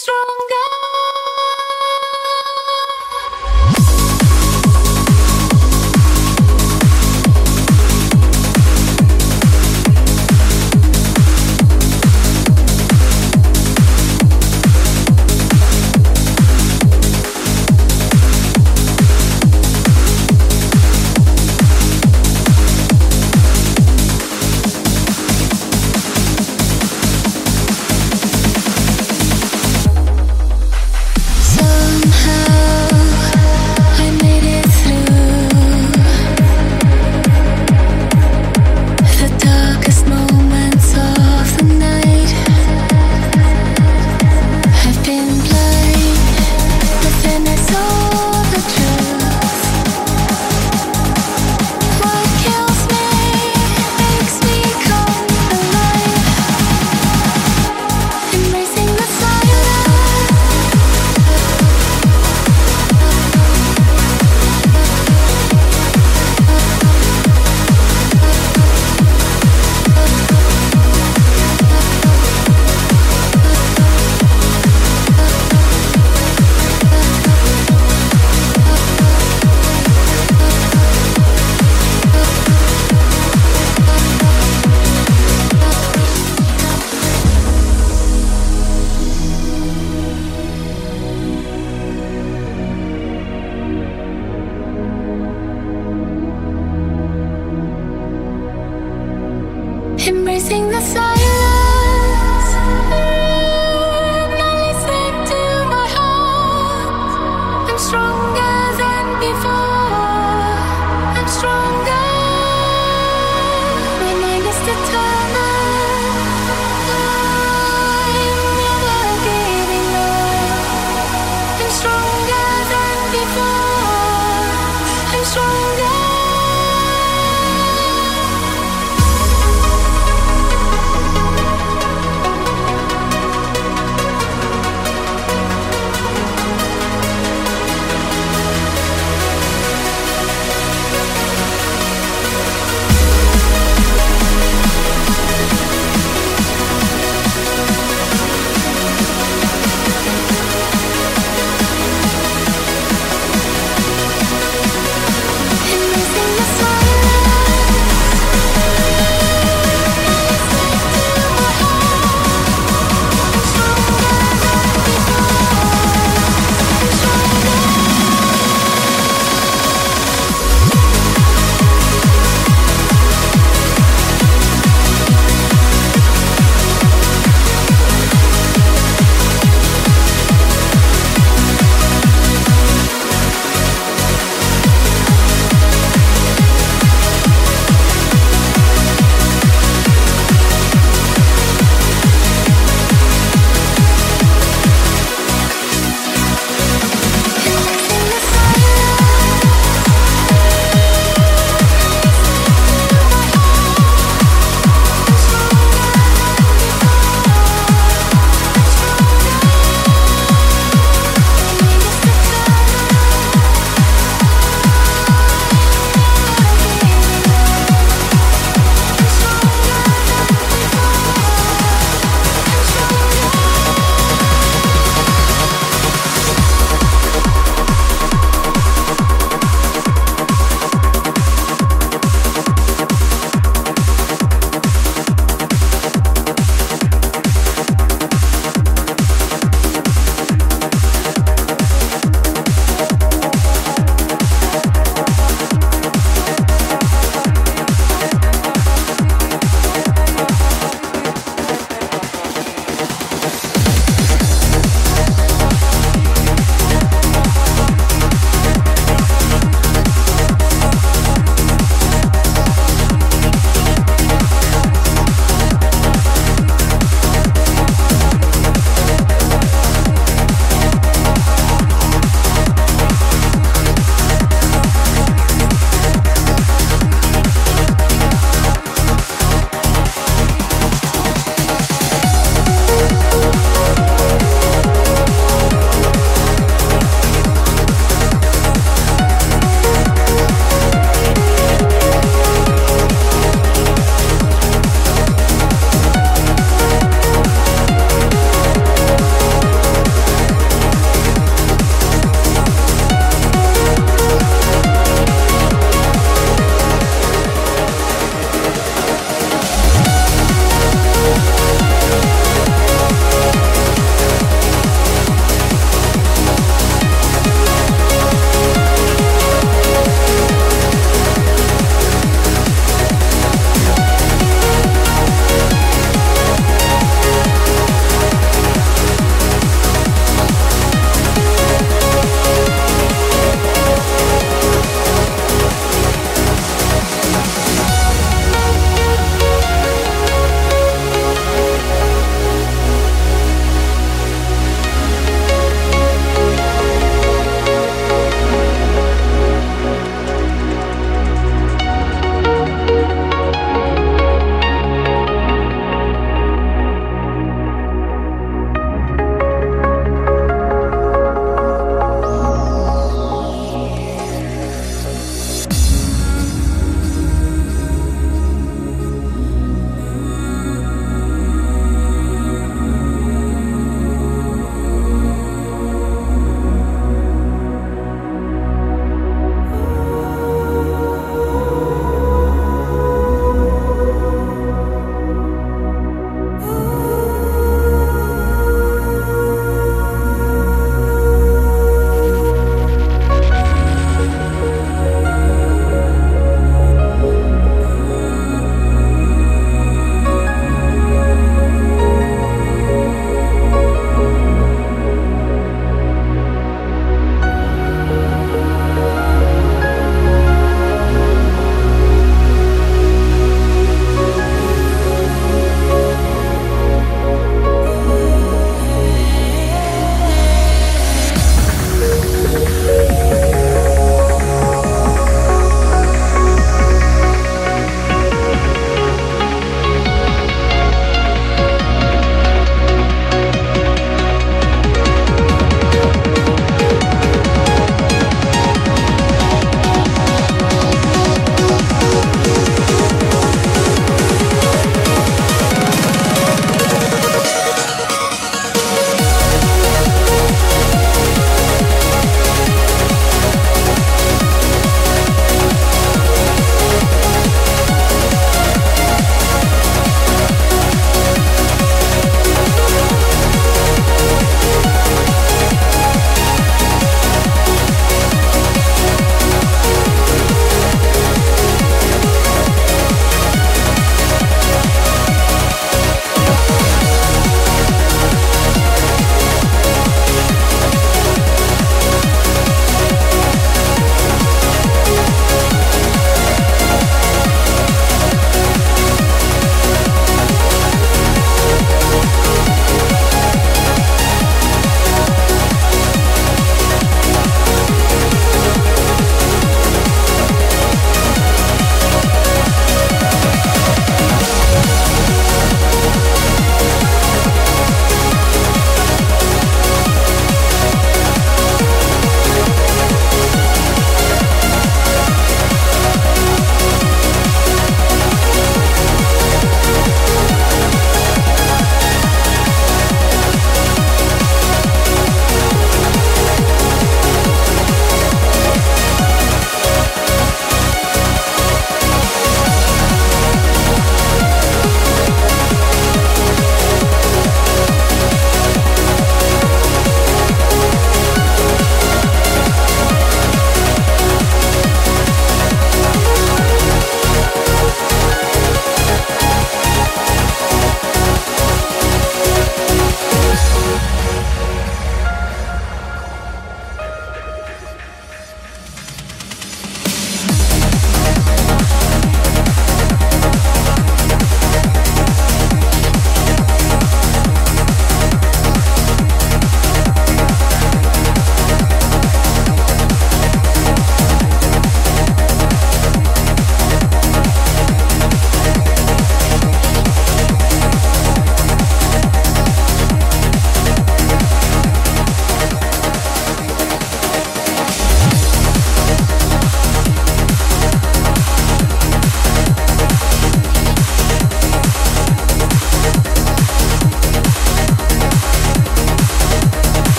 stronger.